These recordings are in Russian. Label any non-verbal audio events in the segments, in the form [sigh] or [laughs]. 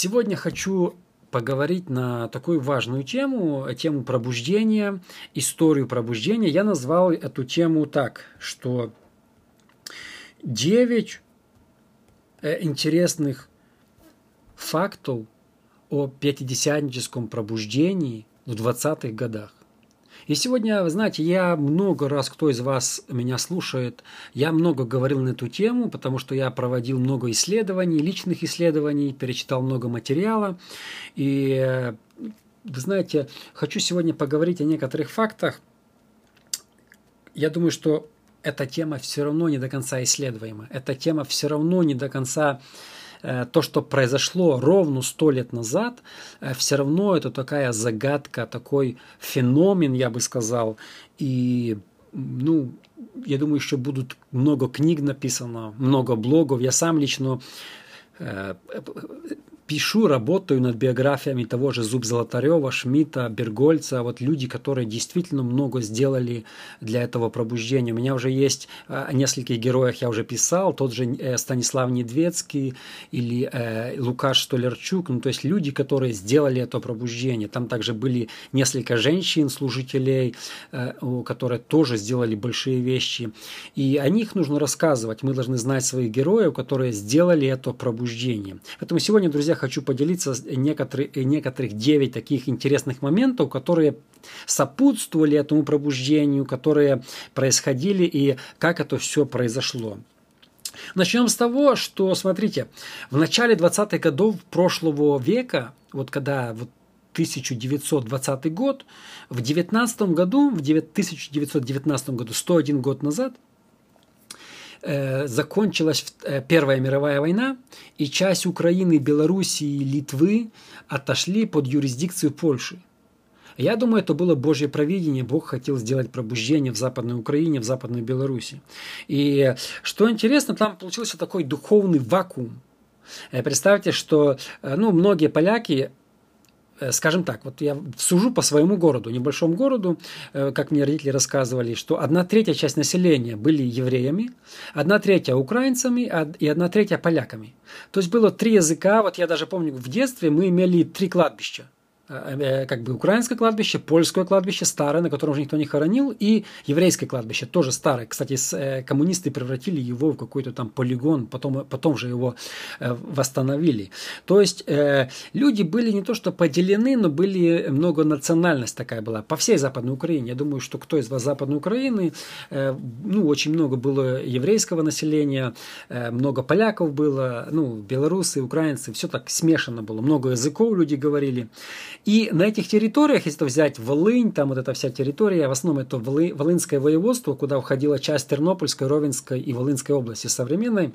Сегодня хочу поговорить на такую важную тему, тему пробуждения, историю пробуждения. Я назвал эту тему так, что 9 э, интересных фактов о пятидесятническом пробуждении в 20-х годах. И сегодня, вы знаете, я много раз, кто из вас меня слушает, я много говорил на эту тему, потому что я проводил много исследований, личных исследований, перечитал много материала. И, вы знаете, хочу сегодня поговорить о некоторых фактах. Я думаю, что эта тема все равно не до конца исследуема. Эта тема все равно не до конца то, что произошло ровно сто лет назад, э, все равно это такая загадка, такой феномен, я бы сказал. И, ну, я думаю, еще будут много книг написано, много блогов. Я сам лично э, пишу, работаю над биографиями того же Зуб Золотарева, Шмидта, Бергольца, вот люди, которые действительно много сделали для этого пробуждения. У меня уже есть о нескольких героях я уже писал, тот же э, Станислав Недвецкий или э, Лукаш Столярчук, ну то есть люди, которые сделали это пробуждение. Там также были несколько женщин, служителей, э, которые тоже сделали большие вещи. И о них нужно рассказывать. Мы должны знать своих героев, которые сделали это пробуждение. Поэтому сегодня, друзья, хочу поделиться некоторые, некоторых 9 таких интересных моментов, которые сопутствовали этому пробуждению, которые происходили и как это все произошло. Начнем с того, что, смотрите, в начале 20-х годов прошлого века, вот когда вот 1920 год, в 19 году, в 1919 году, 101 год назад – закончилась э, Первая мировая война, и часть Украины, Белоруссии, Литвы отошли под юрисдикцию Польши. Я думаю, это было Божье провидение. Бог хотел сделать пробуждение в Западной Украине, в Западной Беларуси. И что интересно, там получился такой духовный вакуум. Э, представьте, что ну, многие поляки Э, скажем так, вот я сужу по своему городу, небольшому городу, э, как мне родители рассказывали, что одна третья часть населения были евреями, одна третья украинцами и одна третья поляками. То есть было три языка, вот я даже помню, в детстве мы имели три кладбища – Э, э, как бы украинское кладбище, польское кладбище, старое, на котором уже никто не хоронил, и еврейское кладбище, тоже старое. Кстати, э, коммунисты превратили его в какой-то там полигон, потом, потом же его восстановили. То есть люди были не то что поделены, но были много национальность такая была по всей Западной Украине. Я думаю, что кто из вас Западной Украины, ну, очень много было еврейского населения, много поляков было, ну, белорусы, украинцы, все так смешано было, много языков люди говорили. И на этих территориях, если взять Волынь, там вот эта вся территория, в основном это Волы, Волынское воеводство, куда входила часть Тернопольской, Ровенской и Волынской области современной,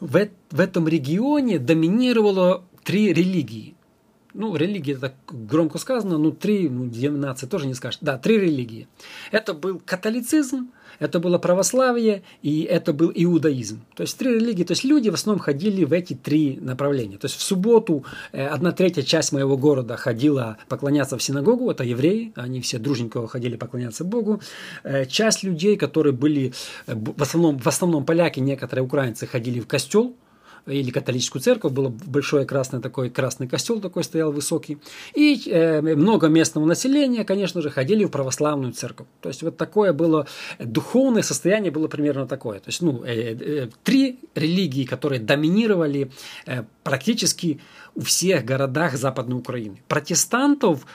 в, в этом регионе доминировало три религии. Ну, религии это громко сказано, ну, три, ну, 12 тоже не скажешь. Да, три религии. Это был католицизм, это было православие и это был иудаизм. То есть три религии. То есть люди в основном ходили в эти три направления. То есть в субботу э, одна третья часть моего города ходила поклоняться в синагогу, это евреи, они все дружненько ходили поклоняться Богу. Э, часть людей, которые были э, в основном, в основном поляки, некоторые украинцы ходили в костел, или католическую церковь, было большое красное такой, красный костел такой стоял высокий, и э, много местного населения, конечно же, ходили в православную церковь. То есть вот такое было, духовное состояние было примерно такое. То есть, ну, э, э, три религии, которые доминировали э, практически у всех городах Западной Украины. Протестантов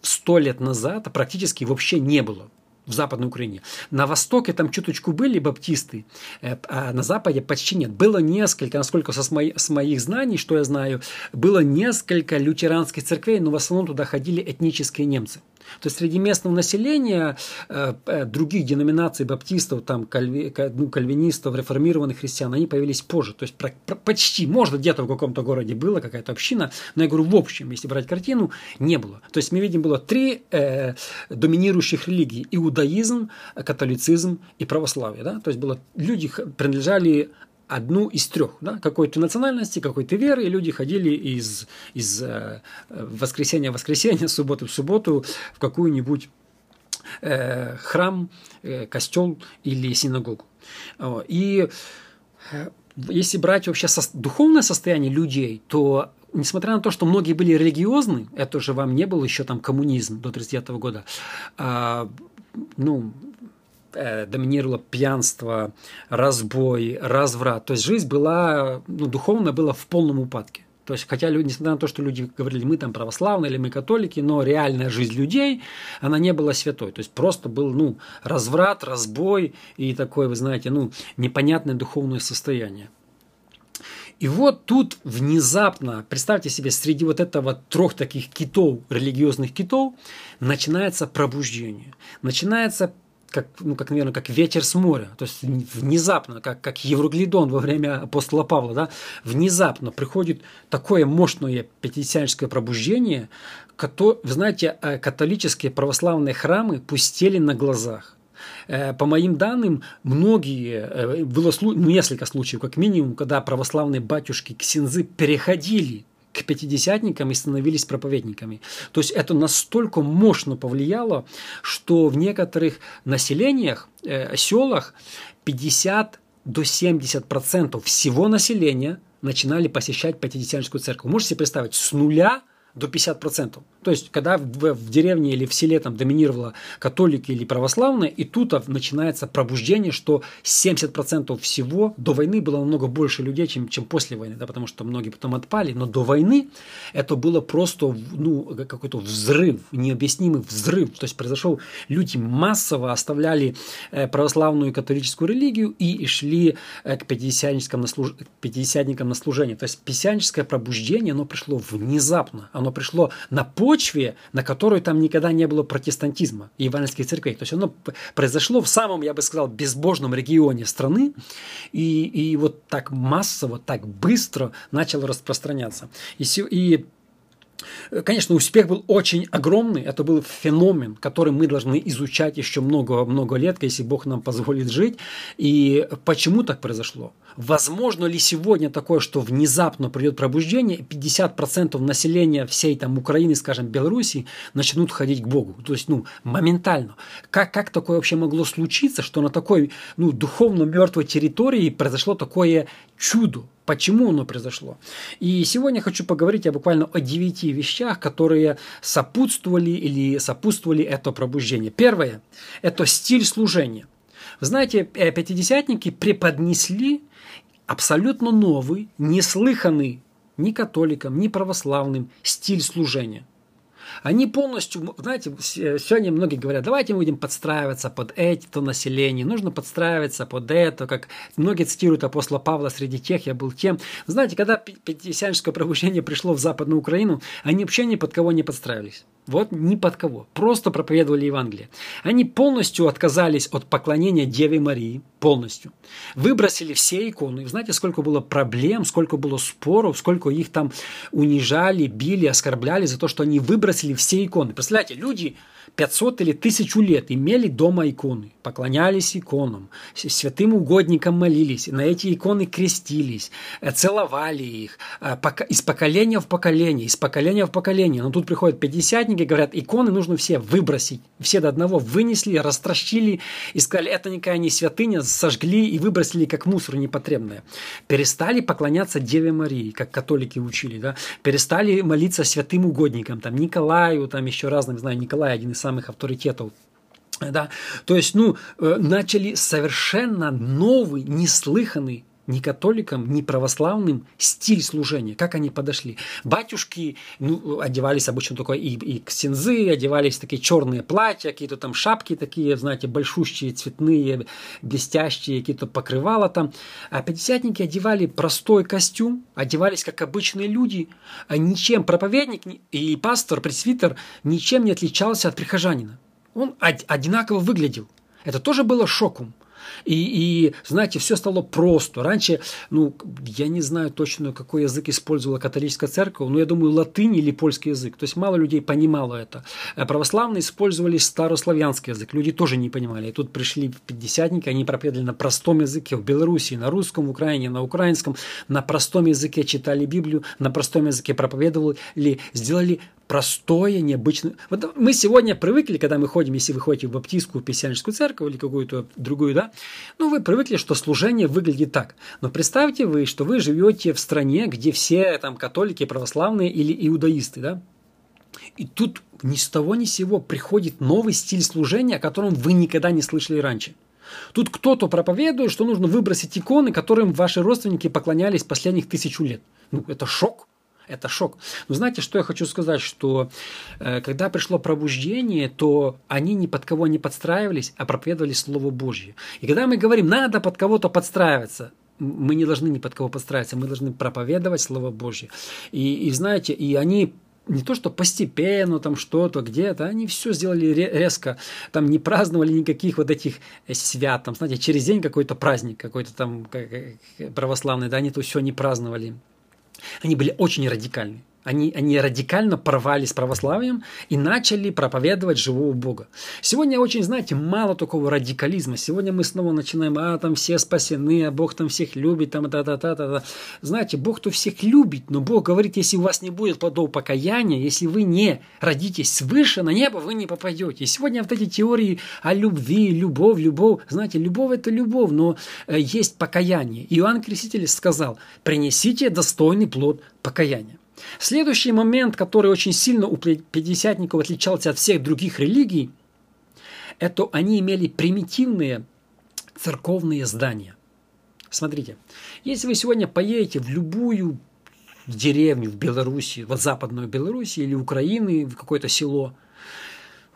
сто лет назад практически вообще не было в Западной Украине. На Востоке там чуточку были баптисты, э, а на Западе почти нет. Было несколько, насколько со, мои, с моих знаний, что я знаю, было несколько лютеранских церквей, но в основном туда ходили этнические немцы. То есть среди местного населения э, э, других деноминаций баптистов, там, кальви, ну, кальвинистов, реформированных христиан, они появились позже. То есть про, про, почти, может, где-то в каком-то городе была какая-то община, но я говорю, в общем, если брать картину, не было. То есть мы видим, было три э, доминирующих религии. Иудаизм, католицизм и православие. Да? То есть было, люди принадлежали одну из трех, да, какой-то национальности, какой-то веры, и люди ходили из, из э, воскресенья в воскресенье, [laughs] субботы в субботу в какую-нибудь э, храм, э, костел или синагогу. И если брать вообще со, духовное состояние людей, то несмотря на то, что многие были религиозны, это же вам не был еще там коммунизм до 39 года, а, ну, э, доминировало пьянство, разбой, разврат. То есть жизнь была, ну, духовно была в полном упадке. То есть, хотя люди, несмотря на то, что люди говорили, мы там православные или мы католики, но реальная жизнь людей, она не была святой. То есть, просто был, ну, разврат, разбой и такое, вы знаете, ну, непонятное духовное состояние. И вот тут внезапно, представьте себе, среди вот этого трех таких китов, религиозных китов, начинается пробуждение. Начинается как, ну, как, наверное, как ветер с моря. То есть внезапно, как, как Евроглидон во время апостола Павла, да, внезапно приходит такое мощное пятидесятническое пробуждение, которое, вы знаете, э, католические православные храмы пустели на глазах. Э, по моим данным, многие, э, было ну, несколько случаев, как минимум, когда православные батюшки, ксензы переходили к пятидесятникам и становились проповедниками. То есть это настолько мощно повлияло, что в некоторых населениях, э, селах 50 до 70 процентов всего населения начинали посещать пятидесятническую церковь. Можете себе представить, с нуля до 50%. То есть, когда в, в деревне или в селе там доминировало католики или православные, и тут начинается пробуждение, что 70% всего до войны было намного больше людей, чем, чем после войны, да, потому что многие потом отпали, но до войны это было просто ну, какой-то взрыв, необъяснимый взрыв. То есть произошел, люди массово оставляли э, православную и католическую религию и шли э, к пятидесятникам на, служ... пятидесятникам на служение. То есть пятидесятническое пробуждение, оно пришло внезапно, оно пришло на почве, на которой там никогда не было протестантизма и евангельских церквей. То есть оно произошло в самом, я бы сказал, безбожном регионе страны, и, и вот так массово, так быстро начало распространяться. И, и Конечно, успех был очень огромный, это был феномен, который мы должны изучать еще много-много лет, если Бог нам позволит жить. И почему так произошло? Возможно ли сегодня такое, что внезапно придет пробуждение, и 50% населения всей там Украины, скажем, Беларуси начнут ходить к Богу? То есть, ну, моментально. Как, как такое вообще могло случиться, что на такой, ну, духовно мертвой территории произошло такое чудо? Почему оно произошло? И сегодня хочу поговорить я буквально о девяти вещах, которые сопутствовали или сопутствовали это пробуждение. Первое – это стиль служения. Вы знаете, э, пятидесятники преподнесли абсолютно новый, неслыханный ни католикам, ни православным стиль служения – они полностью, знаете, сегодня многие говорят, давайте мы будем подстраиваться под это население, нужно подстраиваться под это, как многие цитируют апостола Павла, среди тех я был тем. Знаете, когда пятидесятническое пробуждение пришло в Западную Украину, они вообще ни под кого не подстраивались. Вот ни под кого. Просто проповедовали Евангелие. Они полностью отказались от поклонения Деве Марии. Полностью. Выбросили все иконы. Знаете, сколько было проблем, сколько было споров, сколько их там унижали, били, оскорбляли за то, что они выбросили все иконы. Представляете, люди 500 или 1000 лет имели дома иконы, поклонялись иконам, святым угодникам молились, на эти иконы крестились, э, целовали их э, из поколения в поколение, из поколения в поколение. Но тут приходят пятидесятники, говорят, иконы нужно все выбросить. Все до одного вынесли, растращили и сказали, это никакая не святыня, сожгли и выбросили как мусор непотребное. Перестали поклоняться Деве Марии, как католики учили, да? перестали молиться святым угодникам, там Николаю, там еще разным, знаю, Николай один из самых авторитетов да, то есть, ну, э, начали совершенно новый, неслыханный ни католикам, ни православным стиль служения, как они подошли. Батюшки ну, одевались обычно только и, и ксензы, одевались такие черные платья, какие-то там шапки такие, знаете, большущие, цветные, блестящие, какие-то покрывала там. А пятидесятники одевали простой костюм, одевались как обычные люди. А ничем проповедник и пастор, пресвитер ничем не отличался от прихожанина. Он одинаково выглядел. Это тоже было шоком. И, и, знаете, все стало просто. Раньше, ну, я не знаю точно, какой язык использовала католическая церковь, но я думаю, латынь или польский язык. То есть мало людей понимало это. А православные использовали старославянский язык. Люди тоже не понимали. И тут пришли пятидесятники, они проповедовали на простом языке в Беларуси, на русском, в Украине, на украинском. На простом языке читали Библию, на простом языке проповедовали, сделали простое, необычное. Вот мы сегодня привыкли, когда мы ходим, если вы ходите в баптистскую, пессианскую церковь или какую-то другую, да, ну, вы привыкли, что служение выглядит так. Но представьте вы, что вы живете в стране, где все там католики, православные или иудаисты, да, и тут ни с того ни с сего приходит новый стиль служения, о котором вы никогда не слышали раньше. Тут кто-то проповедует, что нужно выбросить иконы, которым ваши родственники поклонялись последних тысячу лет. Ну, это шок. Это шок. Но знаете, что я хочу сказать, что э, когда пришло пробуждение, то они ни под кого не подстраивались, а проповедовали Слово Божье. И когда мы говорим, надо под кого-то подстраиваться, мы не должны ни под кого подстраиваться, мы должны проповедовать Слово Божье. И, и знаете, и они не то, что постепенно там что-то где-то, они все сделали резко, там не праздновали никаких вот этих э, свят, там, знаете, через день какой-то праздник, какой-то там православный, да, они то все не праздновали. Они были очень радикальны. Они, они радикально порвали с православием и начали проповедовать живого Бога. Сегодня очень, знаете, мало такого радикализма. Сегодня мы снова начинаем, а там все спасены, а Бог там всех любит, там та та та та та Знаете, Бог-то всех любит, но Бог говорит, если у вас не будет плодов покаяния, если вы не родитесь свыше на небо, вы не попадете. И сегодня вот эти теории о любви, любовь, любовь, знаете, любовь это любовь, но э, есть покаяние. Иоанн Креститель сказал, принесите достойный плод покаяния. Следующий момент, который очень сильно у пятидесятников отличался от всех других религий, это они имели примитивные церковные здания. Смотрите, если вы сегодня поедете в любую деревню в Беларуси, в западную Беларусь или Украины, в какое-то село,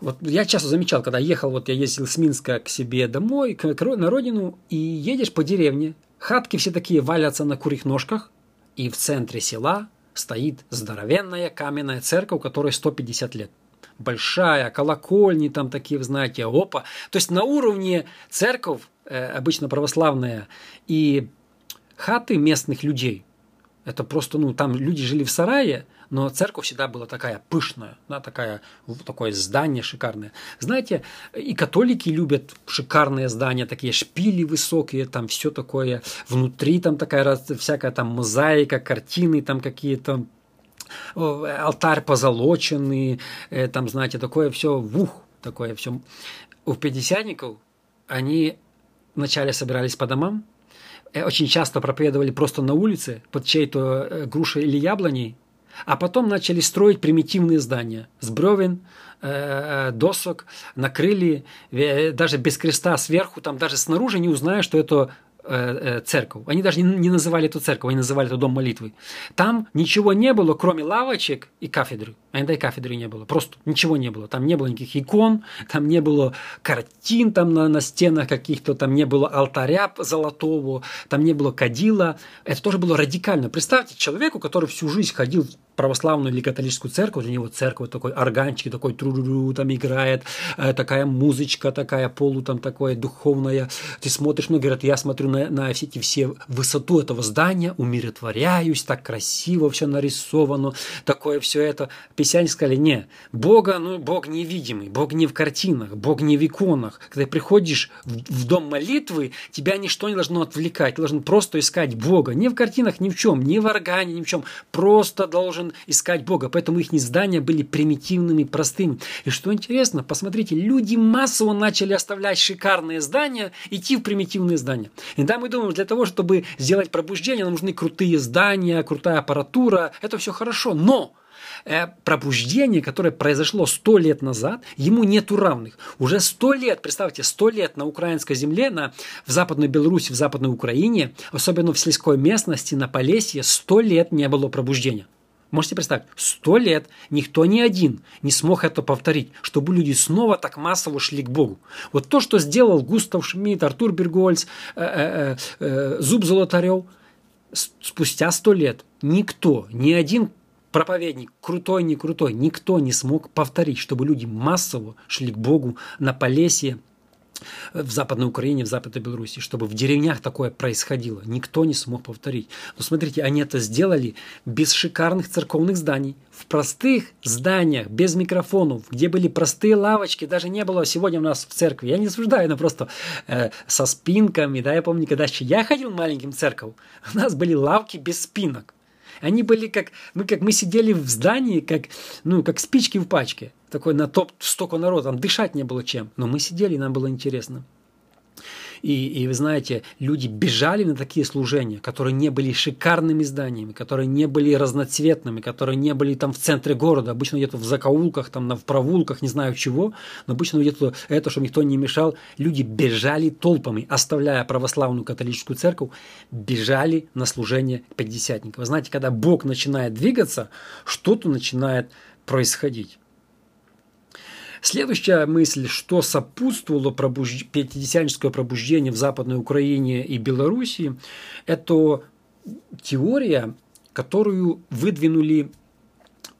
вот я часто замечал, когда ехал, вот я ездил с Минска к себе домой, к, на родину, и едешь по деревне, хатки все такие валятся на курих ножках, и в центре села стоит здоровенная каменная церковь, которой 150 лет. Большая, колокольни там такие, знаете, опа. То есть на уровне церковь, э, обычно православная, и хаты местных людей. Это просто, ну, там люди жили в сарае, но церковь всегда была такая пышная, да, такая, такое здание шикарное. Знаете, и католики любят шикарные здания, такие шпили высокие, там все такое, внутри там такая всякая там мозаика, картины там какие-то, алтарь позолоченный, э, там, знаете, такое все, вух, такое все. У пятидесятников они вначале собирались по домам, э, очень часто проповедовали просто на улице под чьей-то э, грушей или яблоней, а потом начали строить примитивные здания с бревен, э, э, досок, накрыли, э, даже без креста сверху, там даже снаружи не узнаешь, что это церковь. Они даже не называли эту церковь, они называли это дом молитвы. Там ничего не было, кроме лавочек и кафедры. А иногда кафедры не было. Просто ничего не было. Там не было никаких икон, там не было картин там на, на стенах каких-то, там не было алтаря золотого, там не было кадила. Это тоже было радикально. Представьте человеку, который всю жизнь ходил православную или католическую церковь, для него церковь такой органчик, такой тру там играет, э, такая музычка такая, полу там такое духовная. Ты смотришь, ну, говорят, я смотрю на, на все эти все высоту этого здания, умиротворяюсь, так красиво все нарисовано, такое все это. Песяне сказали, не, Бога, ну, Бог невидимый, Бог не в картинах, Бог не в иконах. Когда приходишь в, в дом молитвы, тебя ничто не должно отвлекать, ты должен просто искать Бога, не в картинах, ни в чем, не в органе, ни в чем, просто должен искать Бога. Поэтому их здания были примитивными, простыми. И что интересно, посмотрите, люди массово начали оставлять шикарные здания, идти в примитивные здания. И да, мы думаем, для того, чтобы сделать пробуждение, нам нужны крутые здания, крутая аппаратура. Это все хорошо. Но э, пробуждение, которое произошло сто лет назад, ему нету равных. Уже сто лет, представьте, сто лет на украинской земле, на, в Западной Беларуси, в Западной Украине, особенно в сельской местности, на Полесье, сто лет не было пробуждения. Можете представить, сто лет никто ни один не смог это повторить, чтобы люди снова так массово шли к Богу. Вот то, что сделал Густав Шмидт, Артур Бергольц, э, э, э, Зуб Золотарев, спустя сто лет никто, ни один проповедник, крутой, не крутой, никто не смог повторить, чтобы люди массово шли к Богу на Полесье, в Западной Украине, в Западной Беларуси, чтобы в деревнях такое происходило. Никто не смог повторить. Но смотрите, они это сделали без шикарных церковных зданий, в простых зданиях, без микрофонов, где были простые лавочки, даже не было сегодня у нас в церкви. Я не осуждаю, но просто э, со спинками. Да, я помню, когда еще я ходил маленьким церковь, у нас были лавки без спинок. Они были как мы, как мы сидели в здании, как, ну, как спички в пачке. Такой на топ столько народа, там дышать не было чем. Но мы сидели, и нам было интересно. И, и вы знаете, люди бежали на такие служения, которые не были шикарными зданиями, которые не были разноцветными, которые не были там в центре города, обычно где-то в закоулках, там в провулках, не знаю чего, но обычно где-то это, чтобы никто не мешал, люди бежали толпами, оставляя православную католическую церковь, бежали на служение пятидесятников. Вы знаете, когда Бог начинает двигаться, что-то начинает происходить. Следующая мысль, что сопутствовало пробуж... пятидесятническое пробуждение в Западной Украине и Белоруссии, это теория, которую выдвинули,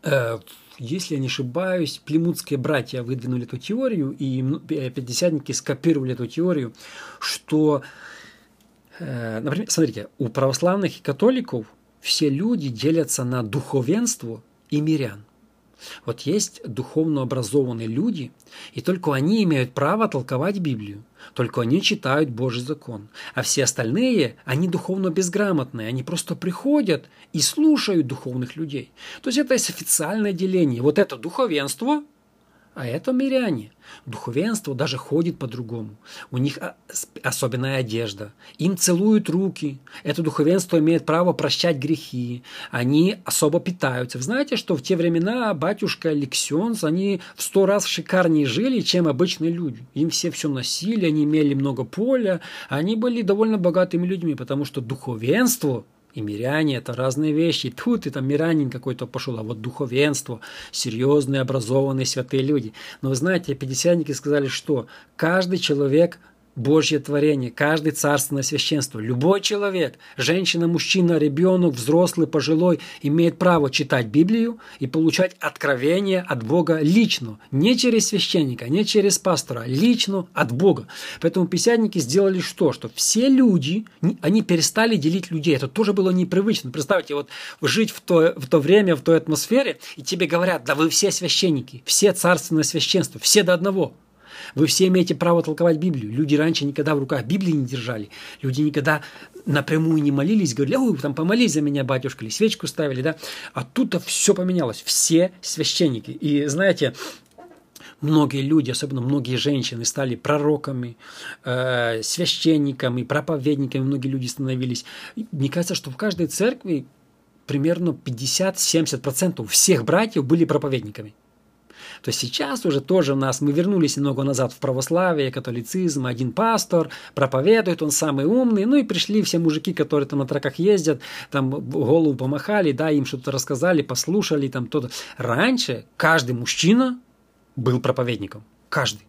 э, если я не ошибаюсь, племутские братья выдвинули эту теорию, и пятидесятники скопировали эту теорию, что, э, например, смотрите, у православных и католиков все люди делятся на духовенство и мирян. Вот есть духовно образованные люди, и только они имеют право толковать Библию, только они читают Божий закон. А все остальные, они духовно безграмотные, они просто приходят и слушают духовных людей. То есть это есть официальное деление. Вот это духовенство, а это миряне. Духовенство даже ходит по-другому. У них особенная одежда. Им целуют руки. Это духовенство имеет право прощать грехи. Они особо питаются. Вы знаете, что в те времена батюшка Лексионс, они в сто раз шикарнее жили, чем обычные люди. Им все все носили, они имели много поля. Они были довольно богатыми людьми, потому что духовенство и миряне – это разные вещи. тут и там мирянин какой-то пошел, а вот духовенство, серьезные, образованные, святые люди. Но вы знаете, пятидесятники сказали, что каждый человек – Божье творение, каждый царственное священство, любой человек, женщина, мужчина, ребенок, взрослый, пожилой, имеет право читать Библию и получать откровение от Бога лично, не через священника, не через пастора, лично от Бога. Поэтому писятники сделали что? Что все люди, они перестали делить людей. Это тоже было непривычно. Представьте, вот жить в то, в то время, в той атмосфере, и тебе говорят, да вы все священники, все царственное священство, все до одного. Вы все имеете право толковать Библию. Люди раньше никогда в руках Библии не держали. Люди никогда напрямую не молились, говорили, ой, там помолись за меня, батюшка, или свечку ставили, да. А тут-то все поменялось. Все священники. И знаете, многие люди, особенно многие женщины, стали пророками, э, священниками, проповедниками, многие люди становились. Мне кажется, что в каждой церкви примерно 50-70% всех братьев были проповедниками то сейчас уже тоже у нас, мы вернулись немного назад в православие, католицизм, один пастор проповедует, он самый умный, ну и пришли все мужики, которые там на траках ездят, там голову помахали, да, им что-то рассказали, послушали, там то-то. Раньше каждый мужчина был проповедником, каждый.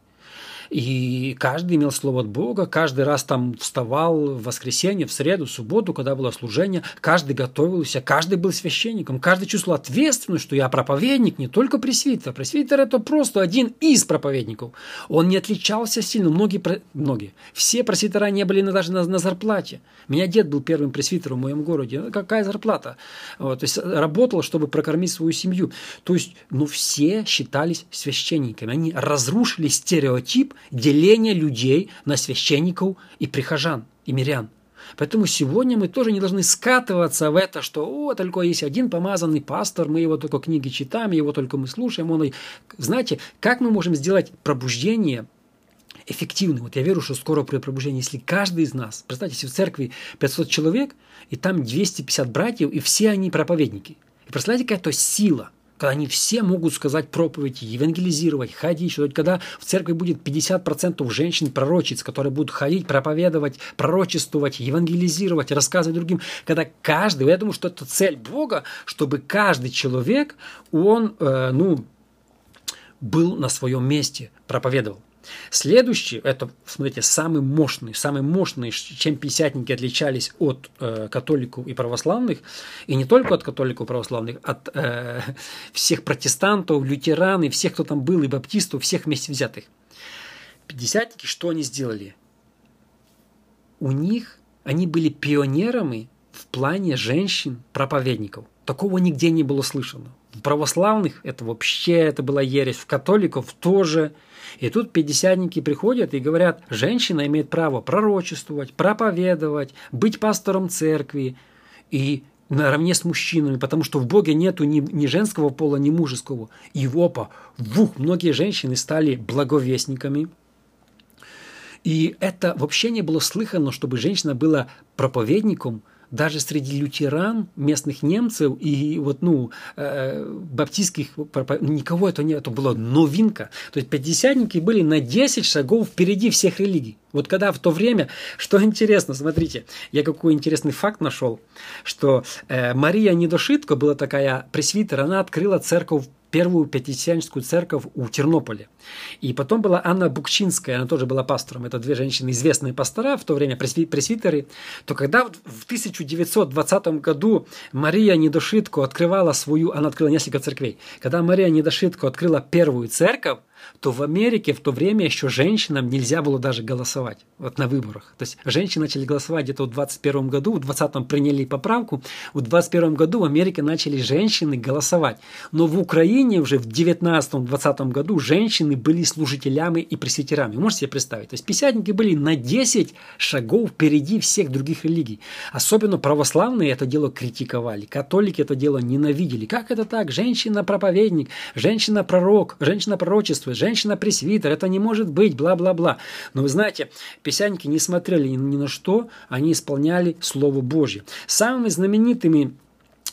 И каждый имел слово от Бога, каждый раз там вставал в воскресенье, в среду, в субботу, когда было служение, каждый готовился, каждый был священником, каждый чувствовал ответственность, что я проповедник, не только пресвитер. Пресвитер – это просто один из проповедников. Он не отличался сильно. Многие, многие все пресвитера не были даже на, на зарплате. Меня дед был первым пресвитером в моем городе. Ну, какая зарплата? Вот, то есть работал, чтобы прокормить свою семью. То есть, ну, все считались священниками. Они разрушили стереотип деление людей на священников и прихожан, и мирян. Поэтому сегодня мы тоже не должны скатываться в это, что о, только есть один помазанный пастор, мы его только книги читаем, его только мы слушаем. Он... Знаете, как мы можем сделать пробуждение эффективным? Вот я верю, что скоро при пробуждении, если каждый из нас, представьте, если в церкви 500 человек, и там 250 братьев, и все они проповедники. И представляете, какая то сила – когда они все могут сказать проповедь, евангелизировать, ходить, что когда в церкви будет 50% женщин-пророчиц, которые будут ходить, проповедовать, пророчествовать, евангелизировать, рассказывать другим, когда каждый, я думаю, что это цель Бога, чтобы каждый человек, он, э, ну, был на своем месте, проповедовал. Следующий, это, смотрите, самый мощный, самый мощный, чем пятидесятники отличались от э, католиков и православных, и не только от католиков и православных, от э, [laughs] всех протестантов, лютеран и всех, кто там был, и баптистов, всех вместе взятых. Пятидесятники, что они сделали? У них, они были пионерами в плане женщин-проповедников. Такого нигде не было слышано. Православных это вообще это была ересь, в католиков тоже – и тут пятидесятники приходят и говорят, женщина имеет право пророчествовать, проповедовать, быть пастором церкви. И наравне с мужчинами, потому что в Боге нету ни, ни женского пола, ни мужеского. И опа, вух, многие женщины стали благовестниками. И это вообще не было слыхано, чтобы женщина была проповедником – даже среди лютеран, местных немцев и вот, ну, э, баптистских, никого это не, это была новинка. То есть пятидесятники были на 10 шагов впереди всех религий. Вот когда в то время, [laughs] что интересно, смотрите, я какой интересный факт нашел, что э, Мария Недошитко была такая пресвитер, она открыла церковь первую пятидесятническую церковь у Тернополя. И потом была Анна Букчинская, она тоже была пастором. Это две женщины, известные пастора, в то время пресвитеры. То когда в 1920 году Мария Недошитко открывала свою, она открыла несколько церквей. Когда Мария Недошитко открыла первую церковь, то в Америке в то время еще женщинам нельзя было даже голосовать вот на выборах. То есть женщины начали голосовать где-то в 21 году, в 20 приняли поправку, в 21 году в Америке начали женщины голосовать. Но в Украине уже в 19-20 году женщины были служителями и пресвитерами. Можете себе представить? То есть писятники были на 10 шагов впереди всех других религий. Особенно православные это дело критиковали, католики это дело ненавидели. Как это так? Женщина-проповедник, женщина-пророк, женщина-пророчество, женщина-пресвитер, это не может быть, бла-бла-бла. Но вы знаете, писянники не смотрели ни на что, они исполняли Слово Божье. Самыми знаменитыми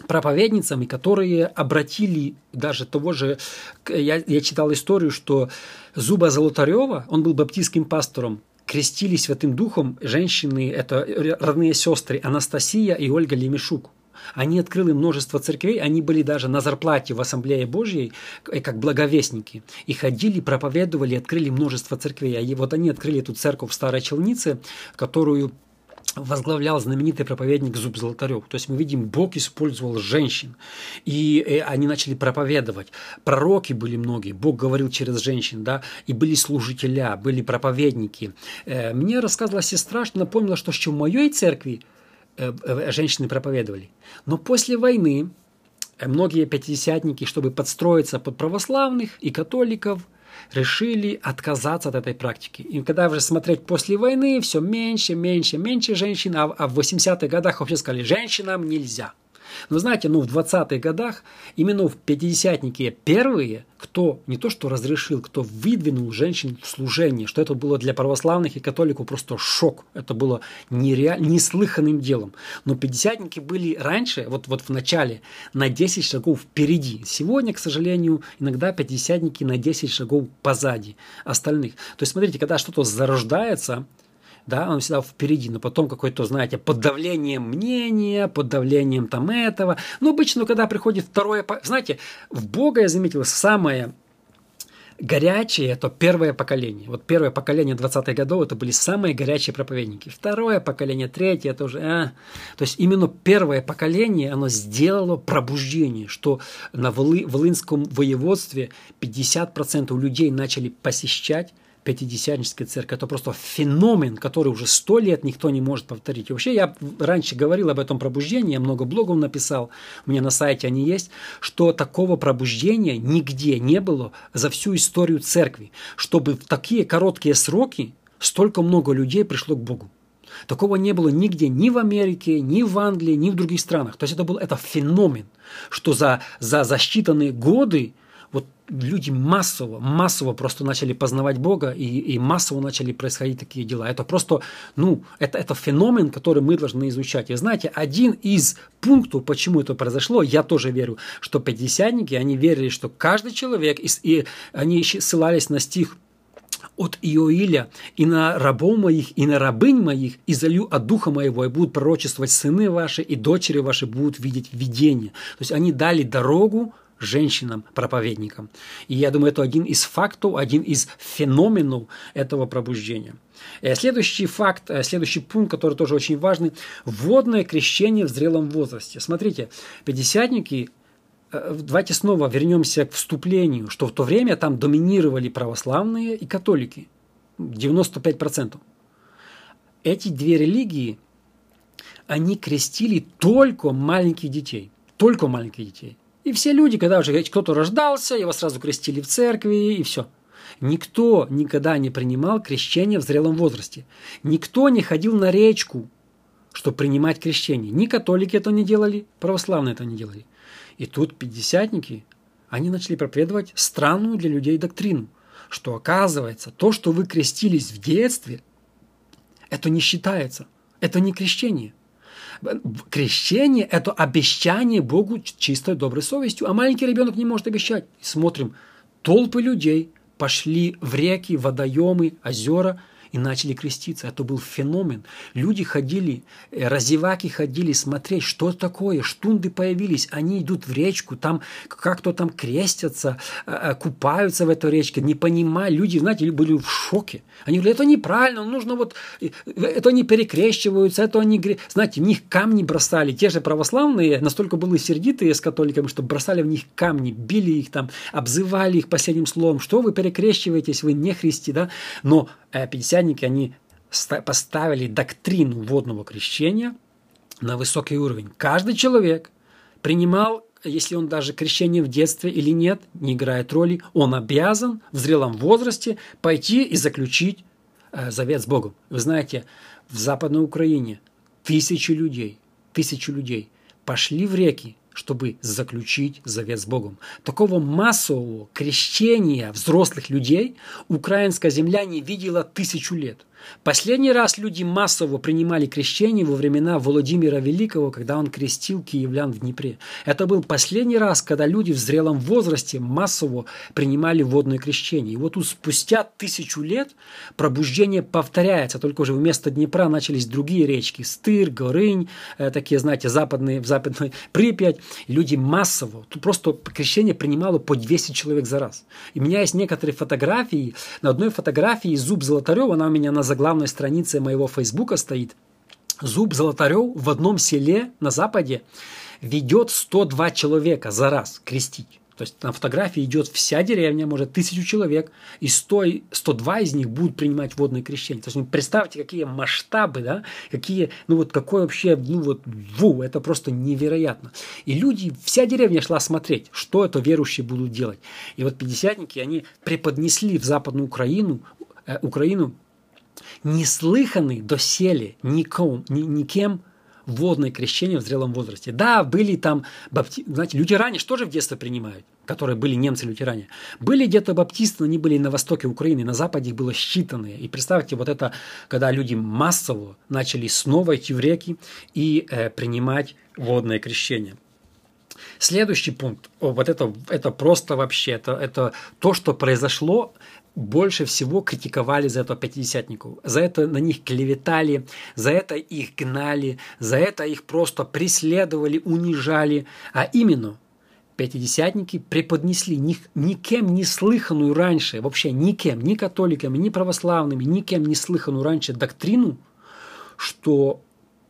проповедницами, которые обратили даже того же, я, я читал историю, что Зуба Золотарева, он был баптистским пастором, крестили Святым Духом женщины, это родные сестры Анастасия и Ольга Лемешук. Они открыли множество церквей, они были даже на зарплате в Ассамблее Божьей, э, как благовестники. И ходили, проповедовали, открыли множество церквей. И вот они открыли эту церковь в Старой Челнице, которую возглавлял знаменитый проповедник Зуб Золотарев. То есть мы видим, Бог использовал женщин, и э, они начали проповедовать. Пророки были многие, Бог говорил через женщин, да, и были служителя, были проповедники. Э, мне рассказывала сестра, что напомнила, что еще в моей церкви женщины проповедовали. Но после войны э, многие пятидесятники, чтобы подстроиться под православных и католиков, решили отказаться от этой практики. И когда уже смотреть после войны, все меньше, меньше, меньше женщин, а, а в 80-х годах вообще сказали, женщинам нельзя. Но знаете, ну в 20-х годах, именно в 50-ники первые, кто не то что разрешил, кто выдвинул женщин в служение, что это было для православных и католиков просто шок. Это было нереаль... неслыханным делом. Но пятидесятники были раньше, вот, вот в начале, на 10 шагов впереди. Сегодня, к сожалению, иногда пятидесятники на 10 шагов позади остальных. То есть, смотрите, когда что-то зарождается, да, он всегда впереди, но потом какое-то, знаете, под давлением мнения, под давлением там этого. Ну, обычно, когда приходит второе, знаете, в Бога я заметил самое горячее – это первое поколение. Вот первое поколение 20-х годов – это были самые горячие проповедники. Второе поколение, третье – это уже… А. То есть именно первое поколение, оно сделало пробуждение, что на Волы, Волынском воеводстве 50% людей начали посещать Пятидесятническая церковь. Это просто феномен, который уже сто лет никто не может повторить. И вообще, я раньше говорил об этом пробуждении, я много блогов написал, у меня на сайте они есть, что такого пробуждения нигде не было за всю историю церкви, чтобы в такие короткие сроки столько много людей пришло к Богу. Такого не было нигде, ни в Америке, ни в Англии, ни в других странах. То есть это был это феномен, что за, за, за считанные годы вот люди массово, массово просто начали познавать Бога, и, и массово начали происходить такие дела. Это просто, ну, это, это феномен, который мы должны изучать. И знаете, один из пунктов, почему это произошло, я тоже верю, что пятидесятники, они верили, что каждый человек, и, и они ссылались на стих от Иоиля, и на рабов моих, и на рабынь моих, и залью от духа моего, и будут пророчествовать сыны ваши, и дочери ваши будут видеть видение. То есть они дали дорогу женщинам-проповедникам. И я думаю, это один из фактов, один из феноменов этого пробуждения. Э, следующий факт, э, следующий пункт, который тоже очень важный – водное крещение в зрелом возрасте. Смотрите, пятидесятники э, Давайте снова вернемся к вступлению, что в то время там доминировали православные и католики. 95%. Эти две религии, они крестили только маленьких детей. Только маленьких детей. И все люди, когда уже кто-то рождался, его сразу крестили в церкви, и все. Никто никогда не принимал крещение в зрелом возрасте. Никто не ходил на речку что принимать крещение. Ни католики это не делали, православные это не делали. И тут пятидесятники, они начали проповедовать странную для людей доктрину, что оказывается, то, что вы крестились в детстве, это не считается, это не крещение. Крещение – это обещание Богу чистой доброй совестью, а маленький ребенок не может обещать. смотрим, толпы людей пошли в реки, водоемы, озера – и начали креститься. Это был феномен. Люди ходили, э, разеваки ходили смотреть, что такое. Штунды появились, они идут в речку, там как-то там крестятся, э, э, купаются в этой речке, не понимая. Люди, знаете, были в шоке. Они говорили, это неправильно, нужно вот... Это они перекрещиваются, это они... Знаете, в них камни бросали. Те же православные настолько были сердитые с католиками, что бросали в них камни, били их там, обзывали их последним словом. Что вы перекрещиваетесь, вы не христи, да? Но 50 христианники, они поставили доктрину водного крещения на высокий уровень. Каждый человек принимал, если он даже крещение в детстве или нет, не играет роли, он обязан в зрелом возрасте пойти и заключить э, завет с Богом. Вы знаете, в Западной Украине тысячи людей, тысячи людей пошли в реки, чтобы заключить завет с Богом. Такого массового крещения взрослых людей украинская земля не видела тысячу лет. Последний раз люди массово принимали крещение во времена Владимира Великого, когда он крестил киевлян в Днепре. Это был последний раз, когда люди в зрелом возрасте массово принимали водное крещение. И вот тут спустя тысячу лет пробуждение повторяется, только уже вместо Днепра начались другие речки. Стыр, Горынь, э, такие, знаете, западные, в западной [laughs] Припять. Люди массово, тут просто крещение принимало по 200 человек за раз. И у меня есть некоторые фотографии. На одной фотографии Зуб Золотарева, она у меня на заглавной странице моего фейсбука стоит. Зуб Золотарев в одном селе на западе ведет 102 человека за раз крестить. То есть на фотографии идет вся деревня, может, тысячу человек, и 100, 102 из них будут принимать водное крещение. То есть, ну, представьте, какие масштабы, да, какие, ну вот какой вообще, ну вот, ву, это просто невероятно. И люди, вся деревня шла смотреть, что это верующие будут делать. И вот пятидесятники, они преподнесли в Западную Украину, э, Украину неслыханный доселе ником, ни, никем водное крещение в зрелом возрасте. Да, были там, бапти... знаете, лютеране что же в детстве принимают, которые были немцы-лютеране. Были где-то баптисты, но они были на востоке Украины, на западе их было считанные. И представьте, вот это, когда люди массово начали снова идти в реки и э, принимать водное крещение. Следующий пункт, вот это, это просто вообще, это, это то, что произошло больше всего критиковали за это пятидесятников. За это на них клеветали, за это их гнали, за это их просто преследовали, унижали. А именно, пятидесятники преподнесли ни, никем не слыханную раньше, вообще никем, ни католиками, ни православными, никем не слыханную раньше доктрину, что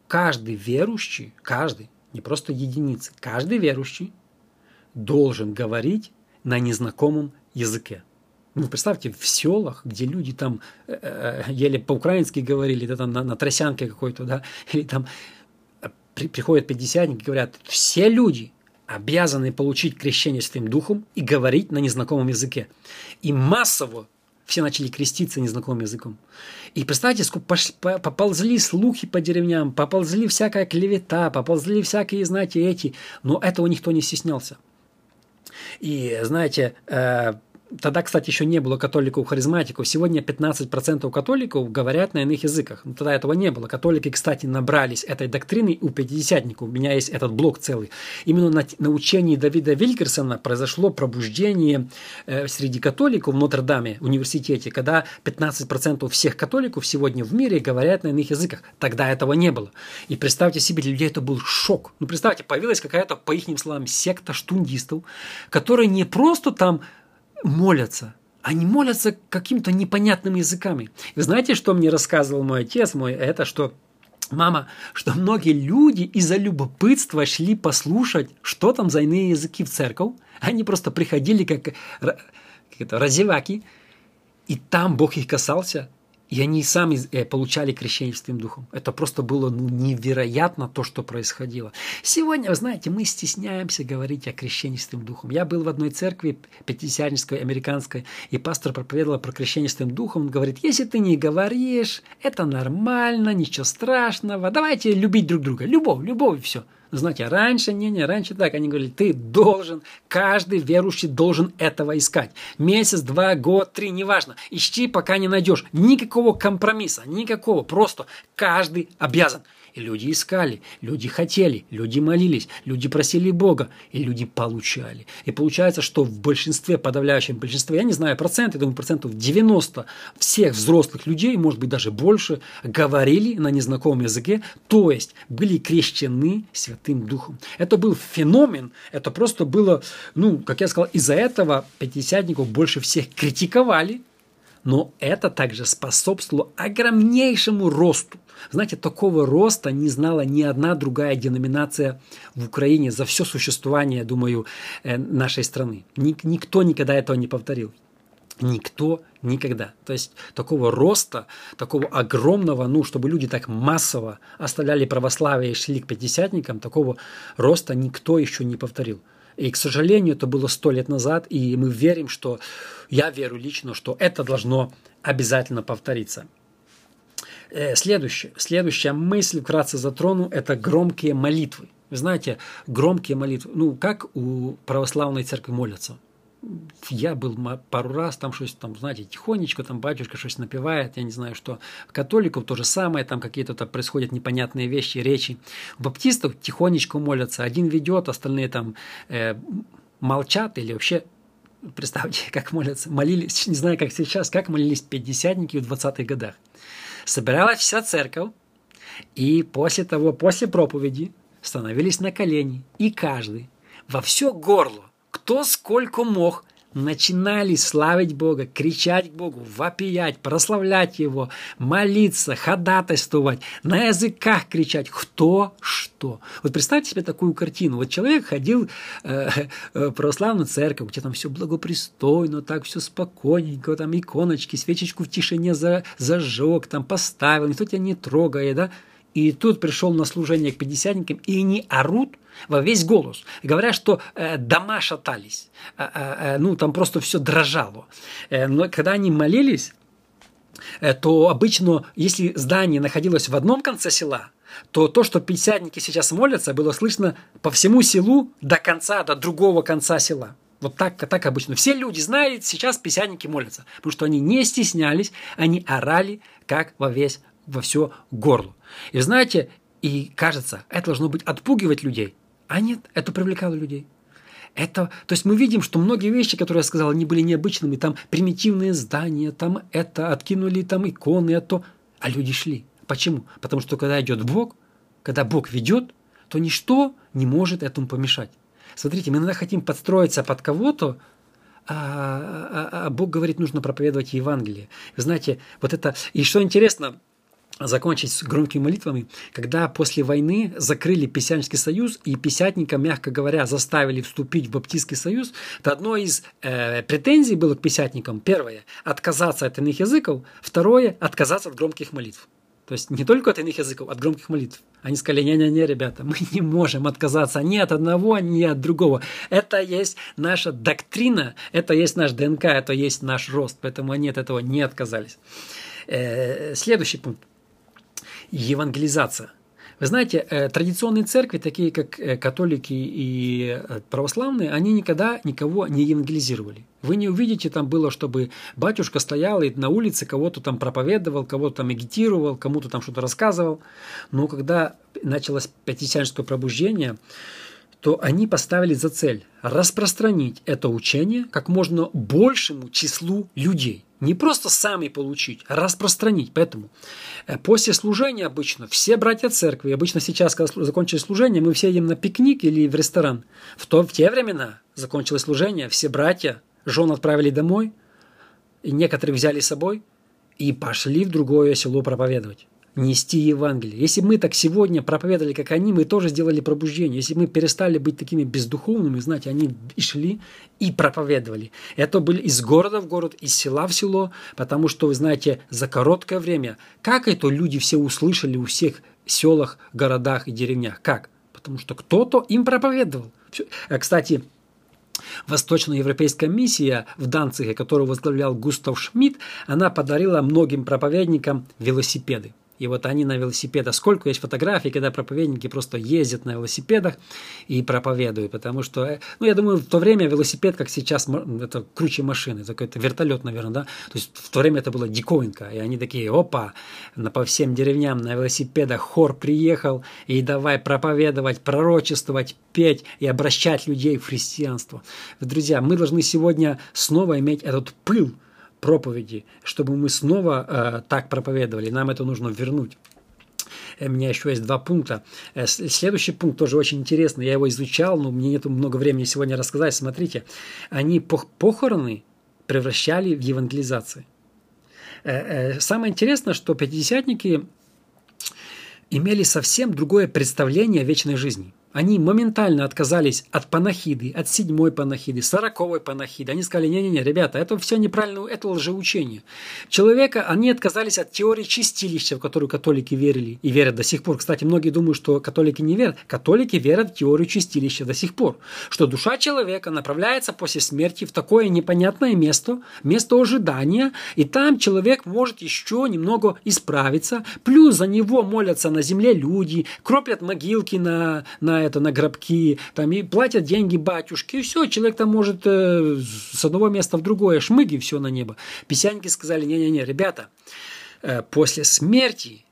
каждый верующий, каждый, не просто единицы, каждый верующий должен говорить на незнакомом языке. Ну, представьте, в селах, где люди там э, э еле по-украински говорили, да, там на, на тросянке какой-то, да, [laughs] или там э, при, приходят пятидесятники, говорят, все люди обязаны получить крещение Святым Духом и говорить на незнакомом языке. И массово все начали креститься незнакомым языком. И представьте, сколько поползли слухи по деревням, поползли всякая клевета, поползли всякие, знаете, эти, но этого никто не стеснялся. И, знаете, э, Тогда, кстати, еще не было католиков-харизматиков. Сегодня 15% католиков говорят на иных языках. Но тогда этого не было. Католики, кстати, набрались этой доктрины у пятидесятников. У меня есть этот блок целый. Именно на, на учении Давида Вилькерсона произошло пробуждение э, среди католиков в Нотр-Даме университете, когда 15% всех католиков сегодня в мире говорят на иных языках. Тогда этого не было. И представьте себе, для людей это был шок. Ну, представьте, появилась какая-то, по их словам, секта штундистов, которые не просто там молятся. Они молятся каким-то непонятным языками. Вы знаете, что мне рассказывал мой отец мой? Это что Мама, что многие люди из-за любопытства шли послушать, что там за иные языки в церковь. Они просто приходили как, как это, разеваки, и там Бог их касался, И они сами э, получали крещение Святым Духом. Это просто было ну, невероятно то, что происходило. Сегодня, вы знаете, мы стесняемся говорить о крещении Святым Духом. Я был в одной церкви, пятидесятнической, американской, и пастор проповедовал про крещение Святым Духом. Он говорит, если ты не говоришь, это нормально, ничего страшного, давайте любить друг друга. Любовь, любовь и все. Знаете, раньше, не, не, раньше так, они говорили, ты должен, каждый верующий должен этого искать. Месяц, два, год, три, неважно. Ищи, пока не найдешь. Никакого компромисса, никакого. Просто каждый обязан. И люди искали, люди хотели, люди молились, люди просили Бога, и люди получали. И получается, что в большинстве, подавляющем большинстве, я не знаю процент, я думаю, процентов 90 всех взрослых людей, может быть даже больше, говорили на незнакомом языке, то есть были крещены Святым Духом. Это был феномен, это просто было, ну, как я сказал, из-за этого пятидесятников больше всех критиковали, но это также способствовало огромнейшему росту. Знаете, такого роста не знала ни одна другая деноминация в Украине за все существование, думаю, э, нашей страны. Никто никогда этого не повторил. Никто никогда. То есть такого роста, такого огромного, ну, чтобы люди так массово оставляли православие и шли к пятидесятникам, такого роста никто еще не повторил. И, к сожалению, это было сто лет назад, и мы верим, что, я верю лично, что это должно обязательно повториться. Э, следующее, следующая мысль, вкратце затрону, это громкие молитвы. Вы знаете, громкие молитвы, ну, как у православной церкви молятся – я был пару раз, там что-то, там, знаете, тихонечко, там батюшка что-то напевает, я не знаю что. Католиков то же самое, там какие-то там происходят непонятные вещи, речи. У баптистов тихонечко молятся, один ведет, остальные там э, молчат или вообще Представьте, [laughs] как молятся. Молились, не знаю, как сейчас, как молились пятидесятники в 20-х годах. Собиралась вся церковь, и после того, после проповеди, становились на колени, и каждый во все горло кто сколько мог, начинали славить Бога, кричать Богу, вопиять, прославлять Его, молиться, ходатайствовать, на языках кричать, кто что. Вот представьте себе такую картину. Вот человек ходил э, э, православную церковь, где там все благопристойно, так все спокойненько, там иконочки, свечечку в тишине за, зажег, там поставил, никто тебя не трогает, да? И тут пришел на служение к пятидесятникам, и они орут, во весь голос. Говорят, что э, дома шатались, э, э, ну там просто все дрожало. Но когда они молились, то обычно, если здание находилось в одном конце села, то то, что пятидесятники сейчас молятся, было слышно по всему селу до конца, до другого конца села. Вот так, так обычно. Все люди знают, сейчас писянники молятся, потому что они не стеснялись, они орали, как во весь, во все горло. И знаете, и кажется, это должно быть отпугивать людей. А нет, это привлекало людей. Это, то есть мы видим, что многие вещи, которые я сказал, они были необычными. Там примитивные здания, там это, откинули там иконы, это, а люди шли. Почему? Потому что когда идет Бог, когда Бог ведет, то ничто не может этому помешать. Смотрите, мы иногда хотим подстроиться под кого-то, а, а, а Бог говорит, нужно проповедовать Евангелие. Вы знаете, вот это... И что интересно, закончить с громкими молитвами, когда после войны закрыли Писянский союз и писятника, мягко говоря, заставили вступить в Баптистский союз, то одно из э, претензий было к писятникам. Первое – отказаться от иных языков. Второе – отказаться от громких молитв. То есть не только от иных языков, от громких молитв. Они сказали, не-не-не, ребята, мы не можем отказаться ни от одного, ни от другого. Это есть наша доктрина, это есть наш ДНК, это есть наш рост. Поэтому они от этого не отказались. Э, следующий пункт евангелизация. Вы знаете, э, традиционные церкви, такие как э, католики и э, православные, они никогда никого не евангелизировали. Вы не увидите там было, чтобы батюшка стоял и на улице кого-то там проповедовал, кого-то там агитировал, кому-то там что-то рассказывал. Но когда началось пятидесятническое пробуждение, то они поставили за цель распространить это учение как можно большему числу людей. Не просто сами получить, а распространить. Поэтому э, после служения обычно все братья церкви, обычно сейчас, когда закончили служение, мы все едем на пикник или в ресторан. В, то, в те времена закончилось служение, все братья, жен отправили домой, и некоторые взяли с собой и пошли в другое село проповедовать. Нести Евангелие. Если мы так сегодня проповедовали, как они, мы тоже сделали пробуждение. Если мы перестали быть такими бездуховными, знаете, они и шли и проповедовали. Это были из города в город, из села в село, потому что, вы знаете, за короткое время, как это люди все услышали у всех селах, городах и деревнях? Как? Потому что кто-то им проповедовал. Э, кстати, Восточноевропейская миссия в Данциге, которую возглавлял Густав Шмидт, она подарила многим проповедникам велосипеды. И вот они на велосипедах. Сколько есть фотографий, когда проповедники просто ездят на велосипедах и проповедуют. Потому что, э, ну, я думаю, в то время велосипед, как сейчас, это круче машины. Это какой-то вертолет, наверное, да? То есть в то время это было диковинка. И они такие, опа, на, по всем деревням на велосипедах хор приехал. И давай проповедовать, пророчествовать, петь и обращать людей в христианство. Друзья, мы должны сегодня снова иметь этот пыл, проповеди, чтобы мы снова э, так проповедовали. Нам это нужно вернуть. Э, у меня еще есть два пункта. Э, следующий пункт тоже очень интересный. Я его изучал, но мне нет много времени сегодня рассказать. Смотрите, они похороны превращали в евангелизации. Э, самое интересное, что пятидесятники имели совсем другое представление о вечной жизни – они моментально отказались от панахиды, от седьмой панахиды, сороковой панахиды. Они сказали, не-не-не, ребята, это все неправильно, это лжеучение. Человека, они отказались от теории чистилища, в которую католики верили и верят до сих пор. Кстати, многие думают, что католики не верят. Католики верят в теорию чистилища до сих пор. Что душа человека направляется после смерти в такое непонятное место, место ожидания, и там человек может еще немного исправиться. Плюс за него молятся на земле люди, кроплят могилки на, на это, на гробки, там, и платят деньги батюшке, и все, человек там может э, с одного места в другое шмыги, все на небо. Писяники сказали, не-не-не, ребята, э, после смерти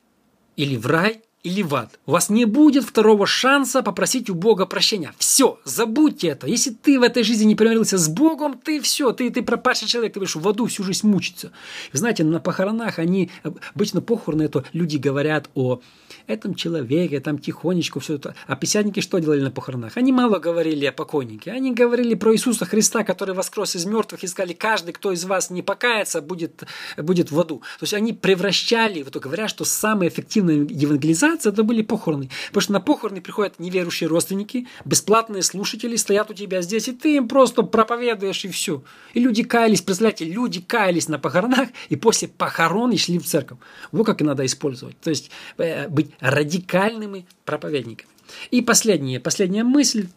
или в рай, или в ад. У вас не будет второго шанса попросить у Бога прощения. Все, забудьте это. Если ты в этой жизни не примирился с Богом, ты все, ты, ты пропащий человек, ты будешь в аду всю жизнь мучиться. Знаете, на похоронах они, обычно похороны, это люди говорят о этом человеке, там тихонечко все это. А писятники что делали на похоронах? Они мало говорили о покойнике. Они говорили про Иисуса Христа, который воскрес из мертвых и сказали, каждый, кто из вас не покается, будет, будет в аду. То есть они превращали, вот говорят, что самая эффективная евангелизация это были похороны. Потому что на похороны приходят неверующие родственники, бесплатные слушатели стоят у тебя здесь, и ты им просто проповедуешь, и все. И люди каялись, представляете, люди каялись на похоронах, и после похорон и шли в церковь. Вот как и надо использовать. То есть э, быть радикальными проповедниками. И последняя, последняя мысль.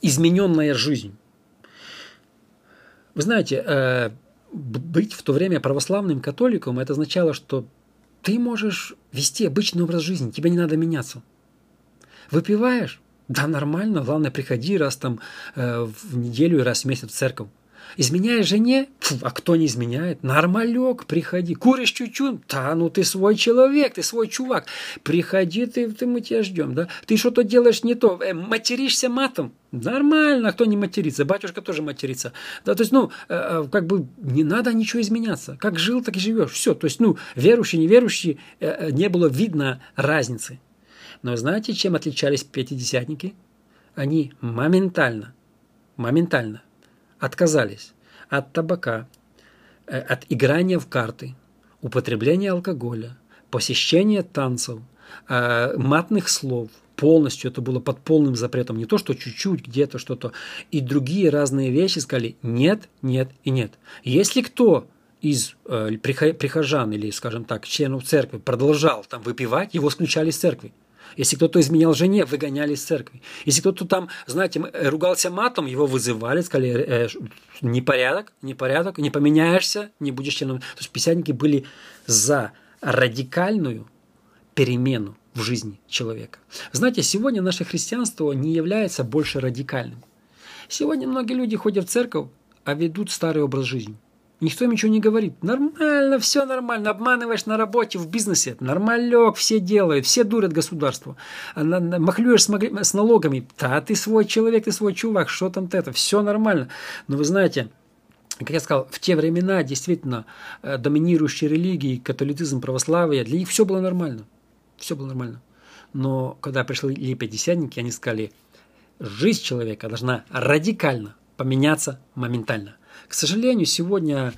Измененная жизнь. Вы знаете, э, быть в то время православным католиком, это означало, что ты можешь вести обычный образ жизни, тебе не надо меняться. Выпиваешь? Да, нормально, главное, приходи раз там э, в неделю и раз в месяц в церковь. Изменяешь жене? Фу, а кто не изменяет? Нормалек, приходи. Куришь чуть-чуть? Да, ну ты свой человек, ты свой чувак. Приходи, ты, ты мы тебя ждем, да? Ты что-то делаешь не то, э, материшься матом? Нормально, кто не матерится? Батюшка тоже матерится. Да, то есть, ну, э, э как бы не надо ничего изменяться. Как жил, так и живешь. Все. То есть, ну, верующий, неверующий, э, э, не было видно разницы. Но знаете, чем отличались пятидесятники? Они моментально, моментально отказались от табака, э, от играния в карты, употребления алкоголя, посещения танцев, э, матных слов. Полностью это было под полным запретом. Не то, что чуть-чуть где-то что-то. И другие разные вещи сказали нет, нет и нет. Если кто из э, прихожан или, скажем так, членов церкви продолжал там выпивать, его исключали из церкви. Если кто-то изменял жене, выгоняли из церкви. Если кто-то там, знаете, ругался матом, его вызывали, сказали, э, непорядок, непорядок, не поменяешься, не будешь членом. То есть писятники были за радикальную перемену в жизни человека. Знаете, сегодня наше христианство не является больше радикальным. Сегодня многие люди ходят в церковь, а ведут старый образ жизни. Никто им ничего не говорит. Нормально, все нормально. Обманываешь на работе, в бизнесе. Нормалек, все делают, все дурят государство. А махлюешь с, с налогами. Да, ты свой человек, ты свой чувак, что там-то это. Все нормально. Но вы знаете, как я сказал, в те времена действительно э, доминирующие религии, католицизм, православие, для них все было нормально. Все было нормально. Но когда пришли пятидесятники, они сказали, жизнь человека должна радикально поменяться моментально. К сожалению, сегодня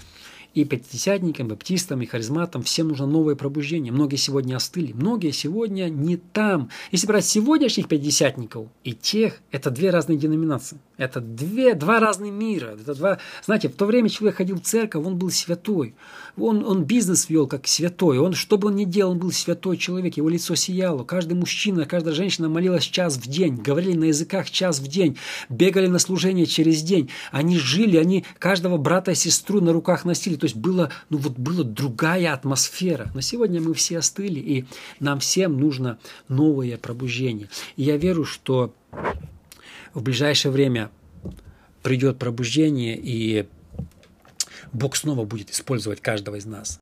И пятидесятникам, баптистам, и харизматам всем нужно новое пробуждение. Многие сегодня остыли, многие сегодня не там. Если брать сегодняшних пятидесятников и тех, это две разные деноминации. Это две, два разных мира. Это два... Знаете, в то время человек ходил в церковь, он был святой. Он, он бизнес вел как святой. Он, что бы он ни делал, он был святой человек. Его лицо сияло. Каждый мужчина, каждая женщина молилась час в день. Говорили на языках час в день. Бегали на служение через день. Они жили, они каждого брата и сестру на руках носили. То есть было, ну вот была другая атмосфера. Но сегодня мы все остыли, и нам всем нужно новое пробуждение. И я верю, что в ближайшее время придет пробуждение, и Бог снова будет использовать каждого из нас.